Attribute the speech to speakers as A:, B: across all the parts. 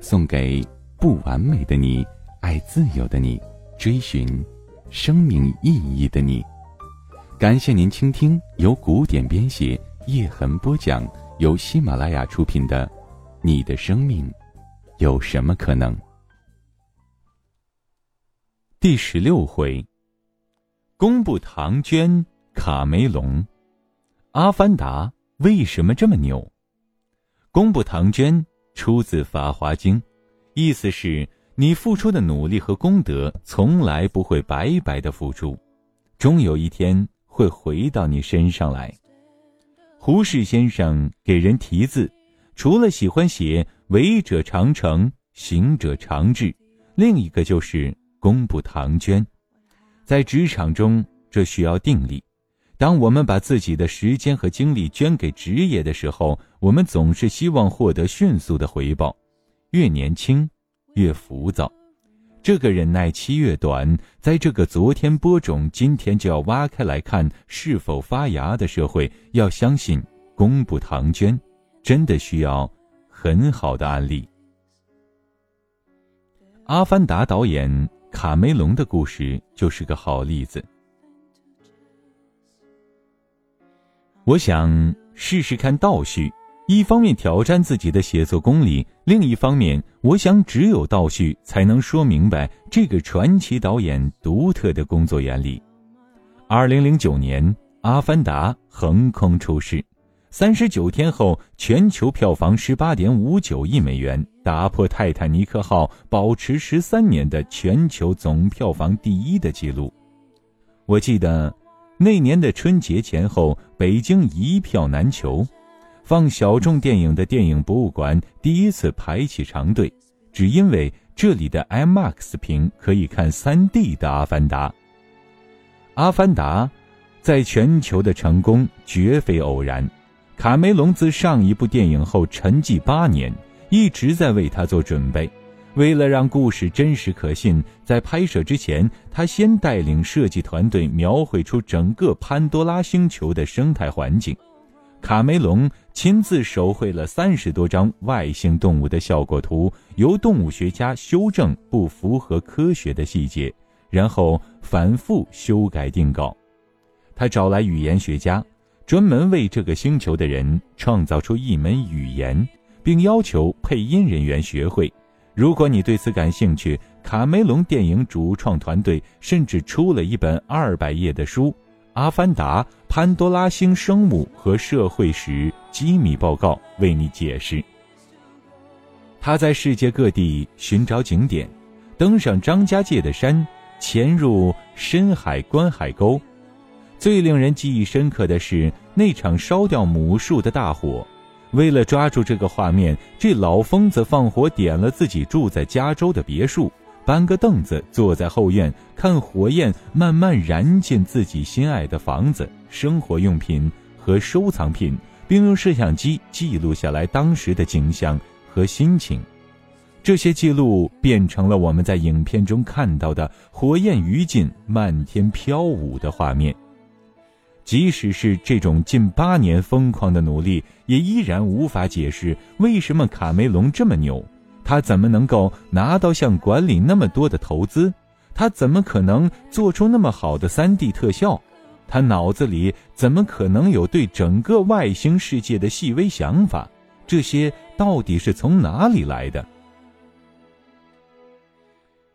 A: 送给不完美的你，爱自由的你，追寻生命意义的你。感谢您倾听由古典编写、叶痕播讲、由喜马拉雅出品的《你的生命有什么可能》第十六回，公布唐娟。卡梅隆，《阿凡达》为什么这么牛？公布唐娟出自《法华经》，意思是你付出的努力和功德从来不会白白的付出，终有一天会回到你身上来。胡适先生给人题字，除了喜欢写“为者常成，行者常志”，另一个就是功不唐娟。在职场中，这需要定力。当我们把自己的时间和精力捐给职业的时候，我们总是希望获得迅速的回报。越年轻，越浮躁。这个忍耐期越短，在这个昨天播种，今天就要挖开来看是否发芽的社会，要相信公布唐娟，真的需要很好的案例。《阿凡达》导演卡梅隆的故事就是个好例子。我想试试看倒叙，一方面挑战自己的写作功力，另一方面，我想只有倒叙才能说明白这个传奇导演独特的工作原理。二零零九年，《阿凡达》横空出世，三十九天后，全球票房十八点五九亿美元，打破《泰坦尼克号》保持十三年的全球总票房第一的记录。我记得。那年的春节前后，北京一票难求，放小众电影的电影博物馆第一次排起长队，只因为这里的 IMAX 屏可以看 3D 的《阿凡达》。《阿凡达》在全球的成功绝非偶然，卡梅隆自上一部电影后沉寂八年，一直在为他做准备。为了让故事真实可信，在拍摄之前，他先带领设计团队描绘出整个潘多拉星球的生态环境。卡梅隆亲自手绘了三十多张外星动物的效果图，由动物学家修正不符合科学的细节，然后反复修改定稿。他找来语言学家，专门为这个星球的人创造出一门语言，并要求配音人员学会。如果你对此感兴趣，卡梅隆电影主创团队甚至出了一本二百页的书《阿凡达：潘多拉星生物和社会史机密报告》，为你解释。他在世界各地寻找景点，登上张家界的山，潜入深海观海沟。最令人记忆深刻的是那场烧掉母树的大火。为了抓住这个画面，这老疯子放火点了自己住在加州的别墅，搬个凳子坐在后院，看火焰慢慢燃尽自己心爱的房子、生活用品和收藏品，并用摄像机记录下来当时的景象和心情。这些记录变成了我们在影片中看到的火焰余烬漫天飘舞的画面。即使是这种近八年疯狂的努力，也依然无法解释为什么卡梅隆这么牛。他怎么能够拿到像管理那么多的投资？他怎么可能做出那么好的 3D 特效？他脑子里怎么可能有对整个外星世界的细微想法？这些到底是从哪里来的？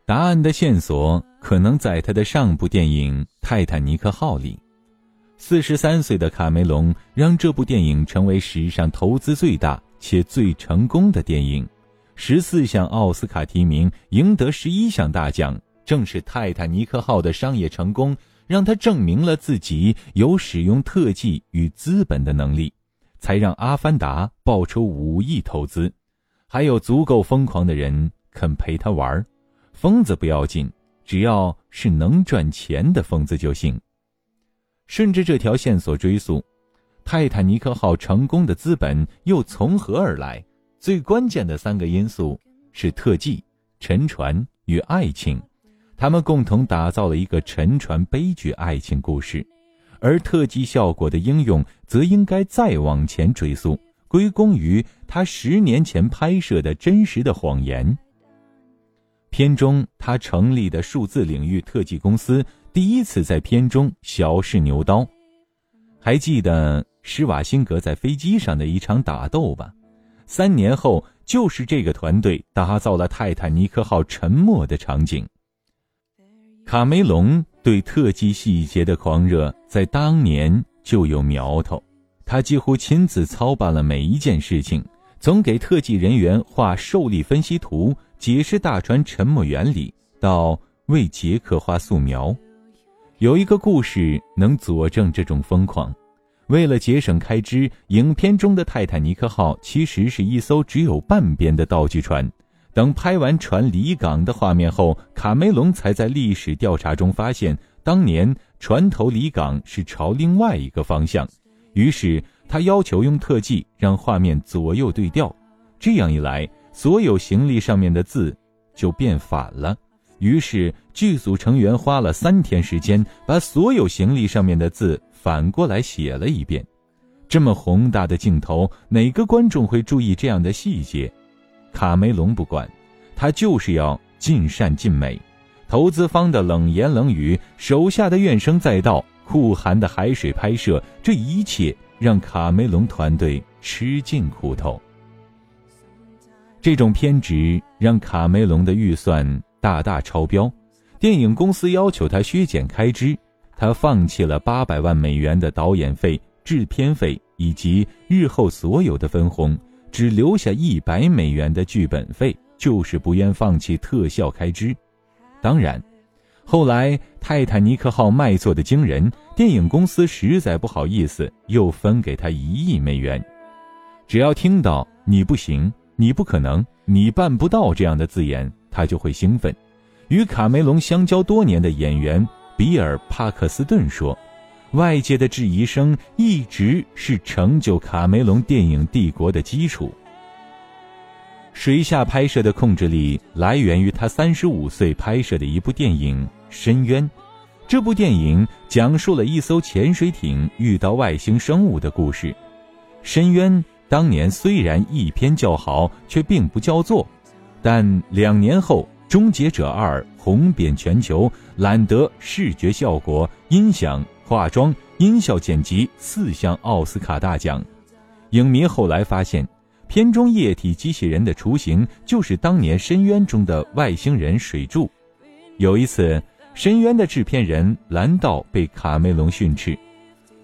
A: 答案的线索可能在他的上部电影《泰坦尼克号》里。四十三岁的卡梅隆让这部电影成为史上投资最大且最成功的电影，十四项奥斯卡提名，赢得十一项大奖。正是泰坦尼克号的商业成功，让他证明了自己有使用特技与资本的能力，才让《阿凡达》爆出五亿投资。还有足够疯狂的人肯陪他玩。疯子不要紧，只要是能赚钱的疯子就行。顺着这条线索追溯，泰坦尼克号成功的资本又从何而来？最关键的三个因素是特技、沉船与爱情，他们共同打造了一个沉船悲剧爱情故事。而特技效果的应用，则应该再往前追溯，归功于他十年前拍摄的真实的谎言。片中他成立的数字领域特技公司。第一次在片中小试牛刀，还记得施瓦辛格在飞机上的一场打斗吧？三年后，就是这个团队打造了泰坦尼克号沉没的场景。卡梅隆对特技细节的狂热在当年就有苗头，他几乎亲自操办了每一件事情，从给特技人员画受力分析图、解释大船沉没原理，到为杰克画素描。有一个故事能佐证这种疯狂。为了节省开支，影片中的泰坦尼克号其实是一艘只有半边的道具船。等拍完船离港的画面后，卡梅隆才在历史调查中发现，当年船头离港是朝另外一个方向。于是他要求用特技让画面左右对调，这样一来，所有行李上面的字就变反了。于是，剧组成员花了三天时间，把所有行李上面的字反过来写了一遍。这么宏大的镜头，哪个观众会注意这样的细节？卡梅隆不管，他就是要尽善尽美。投资方的冷言冷语，手下的怨声载道，酷寒的海水拍摄，这一切让卡梅隆团队吃尽苦头。这种偏执让卡梅隆的预算。大大超标，电影公司要求他削减开支，他放弃了八百万美元的导演费、制片费以及日后所有的分红，只留下一百美元的剧本费，就是不愿放弃特效开支。当然，后来泰坦尼克号卖座的惊人，电影公司实在不好意思，又分给他一亿美元。只要听到“你不行”“你不可能”“你办不到”这样的字眼。他就会兴奋。与卡梅隆相交多年的演员比尔·帕克斯顿说：“外界的质疑声一直是成就卡梅隆电影帝国的基础。”水下拍摄的控制力来源于他三十五岁拍摄的一部电影《深渊》。这部电影讲述了一艘潜水艇遇到外星生物的故事。《深渊》当年虽然一篇叫好，却并不叫座。但两年后，《终结者二》红遍全球，揽得视觉效果、音响、化妆、音效剪辑四项奥斯卡大奖。影迷后来发现，片中液体机器人的雏形就是当年《深渊》中的外星人水柱。有一次，《深渊》的制片人兰道被卡梅隆训斥：“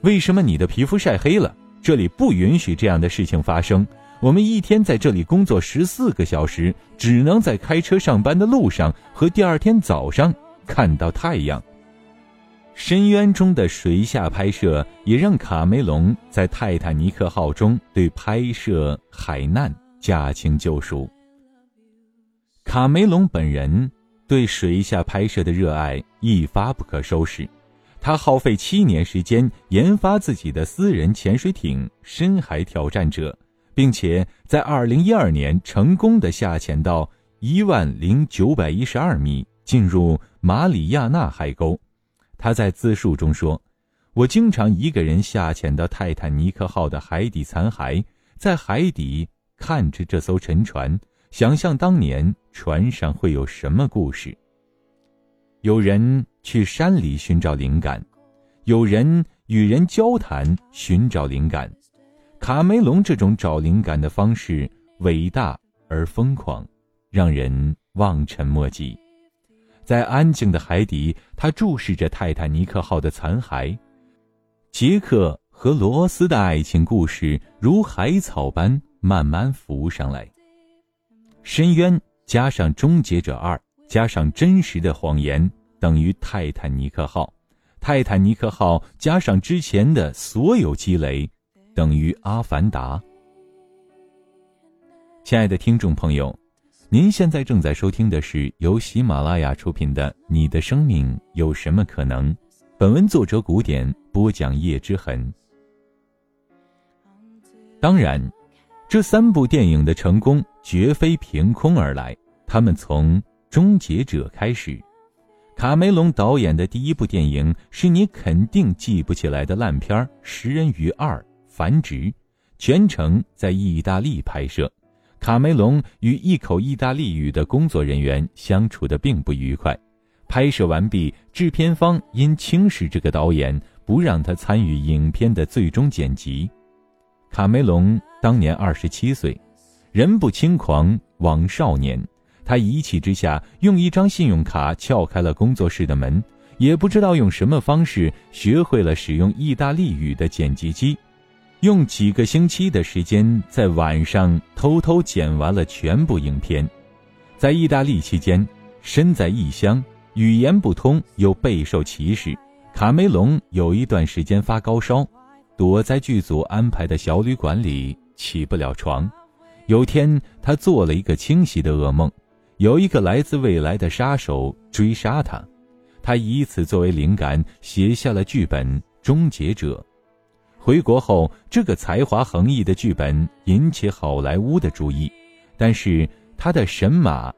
A: 为什么你的皮肤晒黑了？这里不允许这样的事情发生。”我们一天在这里工作十四个小时，只能在开车上班的路上和第二天早上看到太阳。深渊中的水下拍摄也让卡梅隆在泰坦尼克号中对拍摄海难驾轻就熟。卡梅隆本人对水下拍摄的热爱一发不可收拾，他耗费七年时间研发自己的私人潜水艇“深海挑战者”。并且在二零一二年成功的下潜到一万零九百一十二米，进入马里亚纳海沟。他在自述中说：“我经常一个人下潜到泰坦尼克号的海底残骸，在海底看着这艘沉船，想象当年船上会有什么故事。有人去山里寻找灵感，有人与人交谈寻找灵感。”卡梅隆这种找灵感的方式伟大而疯狂，让人望尘莫及。在安静的海底，他注视着泰坦尼克号的残骸。杰克和罗斯的爱情故事如海草般慢慢浮上来。深渊加上终结者二加上真实的谎言等于泰坦尼克号。泰坦尼克号加上之前的所有积累。等于《阿凡达》。亲爱的听众朋友，您现在正在收听的是由喜马拉雅出品的《你的生命有什么可能》。本文作者古典播讲叶之痕。当然，这三部电影的成功绝非凭空而来，他们从《终结者》开始。卡梅隆导演的第一部电影是你肯定记不起来的烂片《食人鱼二：繁殖》，全程在意大利拍摄。卡梅隆与一口意大利语的工作人员相处的并不愉快。拍摄完毕，制片方因轻视这个导演，不让他参与影片的最终剪辑。卡梅隆当年二十七岁，人不轻狂枉少年。他一气之下，用一张信用卡撬开了工作室的门，也不知道用什么方式学会了使用意大利语的剪辑机，用几个星期的时间，在晚上偷偷剪完了全部影片。在意大利期间，身在异乡，语言不通，又备受歧视，卡梅隆有一段时间发高烧，躲在剧组安排的小旅馆里起不了床。有天，他做了一个清晰的噩梦。有一个来自未来的杀手追杀他，他以此作为灵感写下了剧本《终结者》。回国后，这个才华横溢的剧本引起好莱坞的注意，但是他的神马《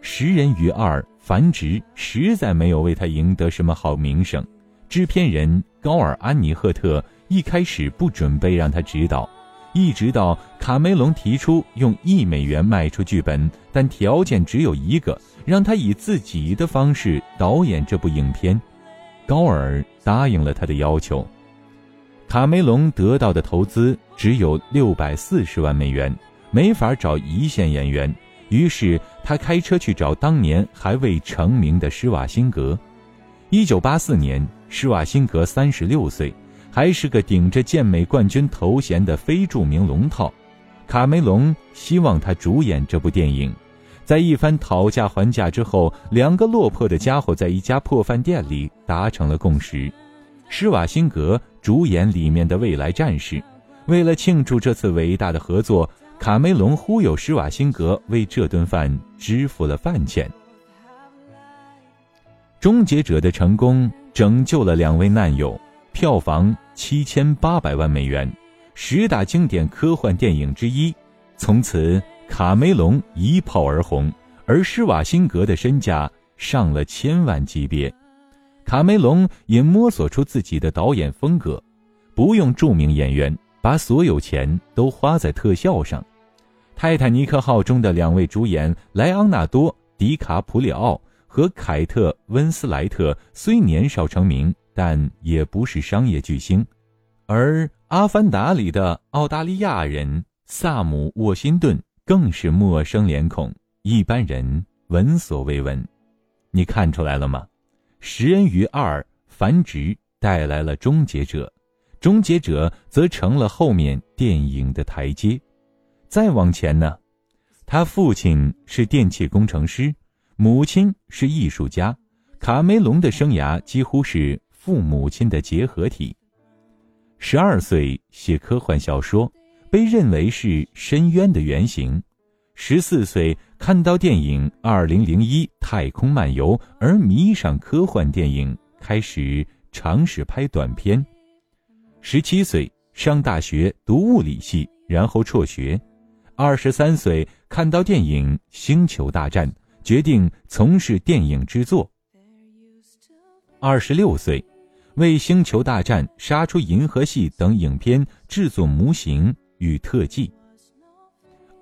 A: 食人鱼二：繁殖》实在没有为他赢得什么好名声。制片人高尔·安尼赫特一开始不准备让他执导。一直到卡梅隆提出用一美元卖出剧本，但条件只有一个，让他以自己的方式导演这部影片，高尔答应了他的要求。卡梅隆得到的投资只有六百四十万美元，没法找一线演员，于是他开车去找当年还未成名的施瓦辛格。一九八四年，施瓦辛格三十六岁。还是个顶着健美冠军头衔的非著名龙套，卡梅隆希望他主演这部电影。在一番讨价还价之后，两个落魄的家伙在一家破饭店里达成了共识：施瓦辛格主演里面的未来战士。为了庆祝这次伟大的合作，卡梅隆忽悠施瓦辛格为这顿饭支付了饭钱。终结者的成功拯救了两位难友。票房七千八百万美元，十大经典科幻电影之一。从此，卡梅隆一炮而红，而施瓦辛格的身价上了千万级别。卡梅隆也摸索出自己的导演风格，不用著名演员，把所有钱都花在特效上。《泰坦尼克号》中的两位主演莱昂纳多·迪卡普里奥和凯特·温斯莱特虽年少成名。但也不是商业巨星，而《阿凡达》里的澳大利亚人萨姆·沃辛顿更是陌生脸孔，一般人闻所未闻。你看出来了吗？《食人鱼二：繁殖》带来了《终结者》，《终结者》则成了后面电影的台阶。再往前呢，他父亲是电气工程师，母亲是艺术家，卡梅隆的生涯几乎是。父母亲的结合体。十二岁写科幻小说，被认为是深渊的原型。十四岁看到电影《二零零一太空漫游》而迷上科幻电影，开始尝试拍短片。十七岁上大学读物理系，然后辍学。二十三岁看到电影《星球大战》，决定从事电影制作。二十六岁。为《星球大战》《杀出银河系》等影片制作模型与特技。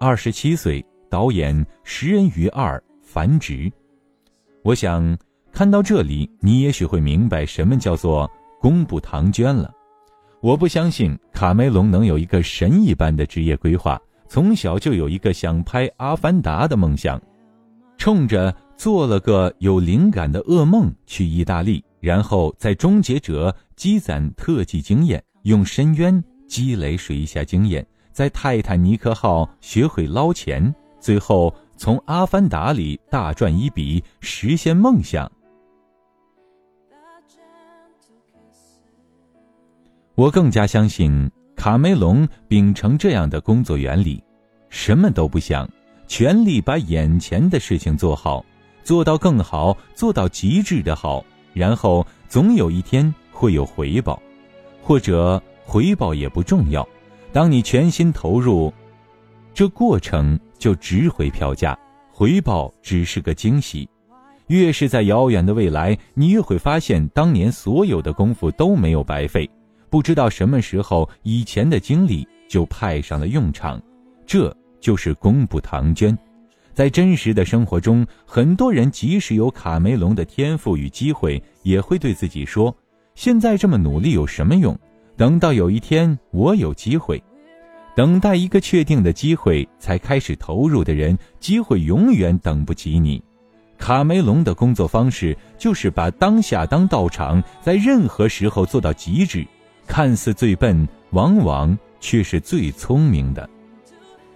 A: 二十七岁导演《食人鱼二：繁殖》。我想看到这里，你也许会明白什么叫做公布唐娟了。我不相信卡梅隆能有一个神一般的职业规划，从小就有一个想拍《阿凡达》的梦想，冲着做了个有灵感的噩梦去意大利。然后在终结者积攒特技经验，用深渊积累水下经验，在泰坦尼克号学会捞钱，最后从阿凡达里大赚一笔，实现梦想。我更加相信卡梅隆秉承这样的工作原理：什么都不想，全力把眼前的事情做好，做到更好，做到极致的好，然后总有一天会有回报，或者回报也不重要。当你全心投入，这过程就值回票价，回报只是个惊喜。越是在遥远的未来，你越会发现当年所有的功夫都没有白费。不知道什么时候，以前的经历就派上了用场。这就是功不唐捐。在真实的生活中，很多人即使有卡梅隆的天赋与机会，也会对自己说：“现在这么努力有什么用？等到有一天我有机会，等待一个确定的机会才开始投入的人，机会永远等不及你。”卡梅隆的工作方式就是把当下当道场，在任何时候做到极致。看似最笨，往往却是最聪明的。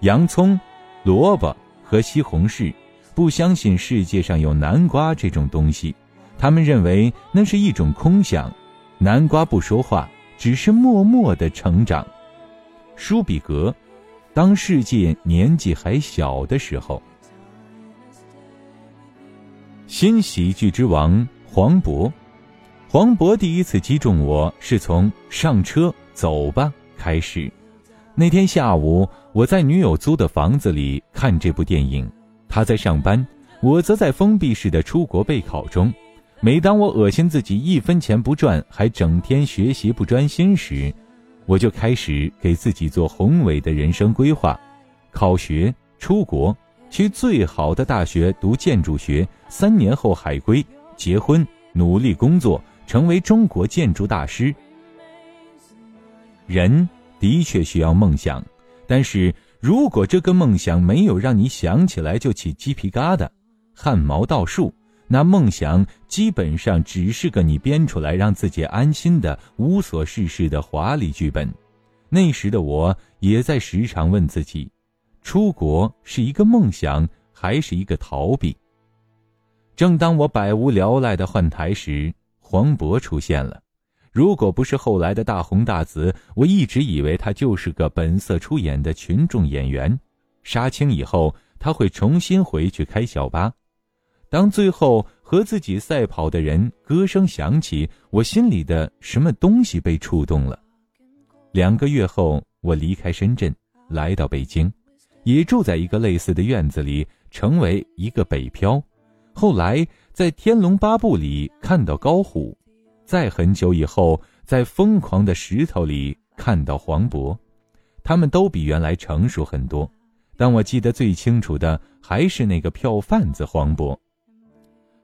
A: 洋葱、萝卜和西红柿不相信世界上有南瓜这种东西，他们认为那是一种空想。南瓜不说话，只是默默的成长。舒比格，当世界年纪还小的时候。新喜剧之王黄渤，黄渤第一次击中我是从上车走吧开始。那天下午，我在女友租的房子里看这部电影，他在上班，我则在封闭式的出国备考中。每当我恶心自己一分钱不赚，还整天学习不专心时，我就开始给自己做宏伟的人生规划：考学、出国。去最好的大学读建筑学，三年后海归，结婚，努力工作，成为中国建筑大师。人的确需要梦想，但是如果这个梦想没有让你想起来就起鸡皮疙瘩、汗毛倒竖，那梦想基本上只是个你编出来让自己安心的无所事事的华丽剧本。那时的我也在时常问自己。出国是一个梦想，还是一个逃避？正当我百无聊赖的换台时，黄渤出现了。如果不是后来的大红大紫，我一直以为他就是个本色出演的群众演员。杀青以后，他会重新回去开小巴。当最后和自己赛跑的人歌声响起，我心里的什么东西被触动了。两个月后，我离开深圳，来到北京。也住在一个类似的院子里，成为一个北漂。后来在《天龙八部》里看到高虎，在很久以后，在《疯狂的石头》里看到黄渤，他们都比原来成熟很多。但我记得最清楚的还是那个票贩子黄渤。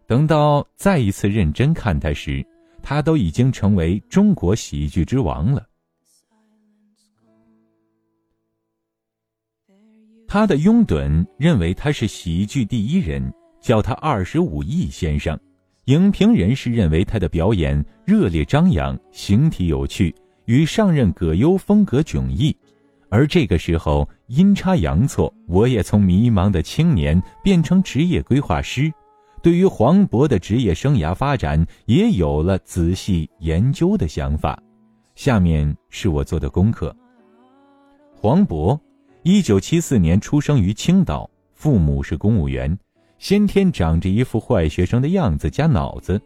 A: 等到再一次认真看他时，他都已经成为中国喜剧之王了。他的拥趸认为他是喜剧第一人，叫他二十五亿先生。影评人士认为他的表演热烈张扬，形体有趣，与上任葛优风格迥异。而这个时候阴差阳错，我也从迷茫的青年变成职业规划师，对于黄渤的职业生涯发展也有了仔细研究的想法。下面是我做的功课。黄渤。一九七四年出生于青岛，父母是公务员，先天长着一副坏学生的样子加脑子，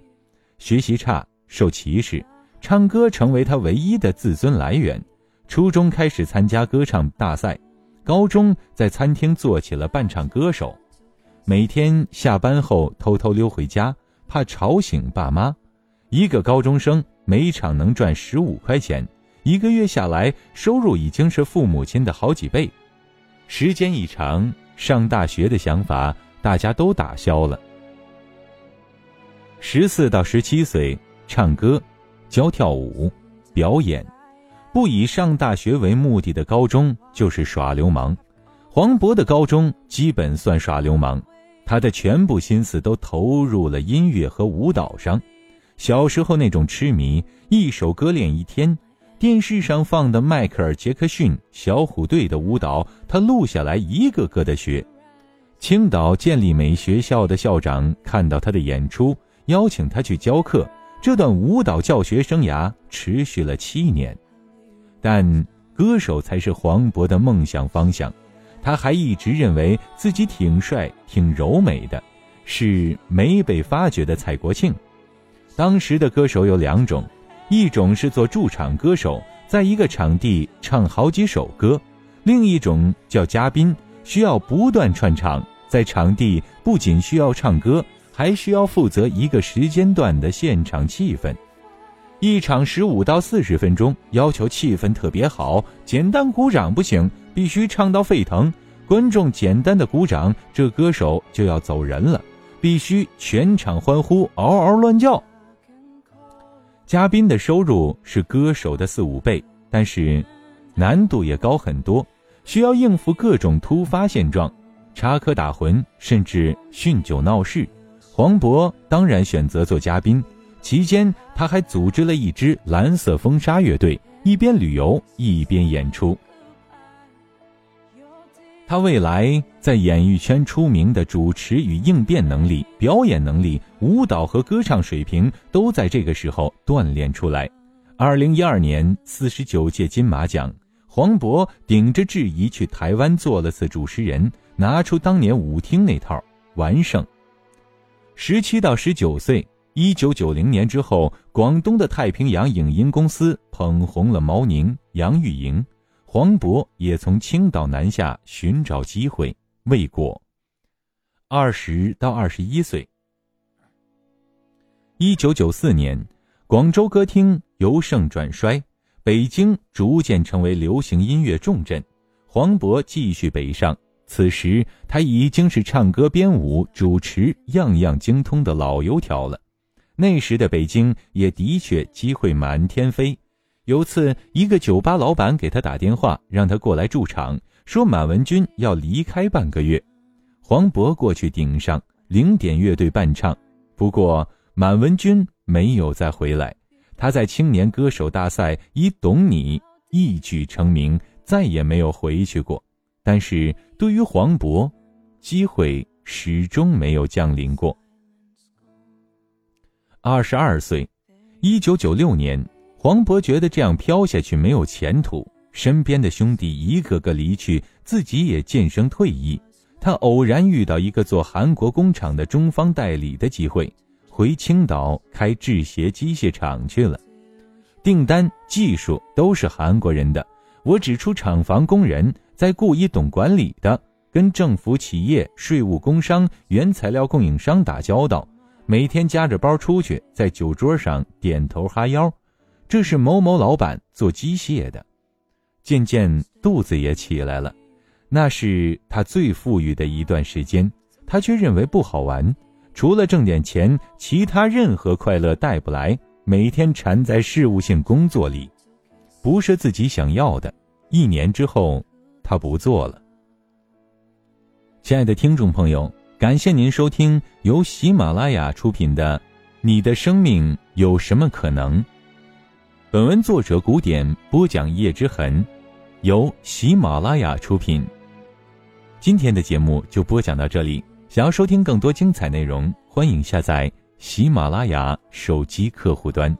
A: 学习差，受歧视，唱歌成为他唯一的自尊来源。初中开始参加歌唱大赛，高中在餐厅做起了伴唱歌手，每天下班后偷偷溜回家，怕吵醒爸妈。一个高中生每场能赚十五块钱，一个月下来收入已经是父母亲的好几倍。时间一长，上大学的想法大家都打消了。十四到十七岁，唱歌、教跳舞、表演，不以上大学为目的的高中就是耍流氓。黄渤的高中基本算耍流氓，他的全部心思都投入了音乐和舞蹈上。小时候那种痴迷，一首歌练一天。电视上放的迈克尔·杰克逊小虎队的舞蹈，他录下来一个个的学。青岛建立美学校的校长看到他的演出，邀请他去教课。这段舞蹈教学生涯持续了七年，但歌手才是黄渤的梦想方向。他还一直认为自己挺帅、挺柔美的，是没被发掘的蔡国庆。当时的歌手有两种，一种是做驻场歌手，在一个场地唱好几首歌；另一种叫嘉宾，需要不断串场，在场地不仅需要唱歌，还需要负责一个时间段的现场气氛。一场十五到四十分钟，要求气氛特别好，简单鼓掌不行，必须唱到沸腾。观众简单的鼓掌，这歌手就要走人了，必须全场欢呼，嗷嗷乱叫。嘉宾的收入是歌手的四五倍，但是难度也高很多，需要应付各种突发现状，插科打诨，甚至酗酒闹事。黄渤当然选择做嘉宾。期间，他还组织了一支蓝色风沙乐队，一边旅游一边演出。他未来在演艺圈出名的主持与应变能力、表演能力、舞蹈和歌唱水平，都在这个时候锻炼出来。二零一二年四十九届金马奖，黄渤顶着质疑去台湾做了次主持人，拿出当年舞厅那套完胜。十七到十九岁。一九九零年之后，广东的太平洋影音公司捧红了毛宁、杨钰莹，黄渤也从青岛南下寻找机会，未果。二十到二十一岁。一九九四年，广州歌厅由盛转衰，北京逐渐成为流行音乐重镇，黄渤继续北上。此时他已经是唱歌、编舞、主持样样精通的老油条了。那时的北京也的确机会满天飞。有次，一个酒吧老板给他打电话，让他过来驻场，说满文军要离开半个月。黄渤过去顶上，零点乐队伴唱。不过，满文军没有再回来。他在青年歌手大赛以《懂你》一举成名，再也没有回去过。但是对于黄渤，机会始终没有降临过。二十二岁，一九九六年，黄渤觉得这样飘下去没有前途，身边的兄弟一个个离去，自己也渐生退役。他偶然遇到一个做韩国工厂的中方代理的机会，回青岛开制鞋机械厂去了。订单、技术都是韩国人的，我只出厂房、工人，再雇一懂管理的，跟政府、企业、税务、工商、原材料供应商打交道。每天夹着包出去，在酒桌上点头哈腰，这是某某老板做机械的。渐渐肚子也起来了，那是他最富裕的一段时间，他却认为不好玩，除了挣点钱，其他任何快乐带不来。每天缠在事务性工作里，不是自己想要的。一年之后，他不做了。亲爱的听众朋友。感谢您收听由喜马拉雅出品的《你的生命有什么可能》。本文作者古典播讲叶之痕，由喜马拉雅出品。今天的节目就播讲到这里。想要收听更多精彩内容，欢迎下载喜马拉雅手机客户端。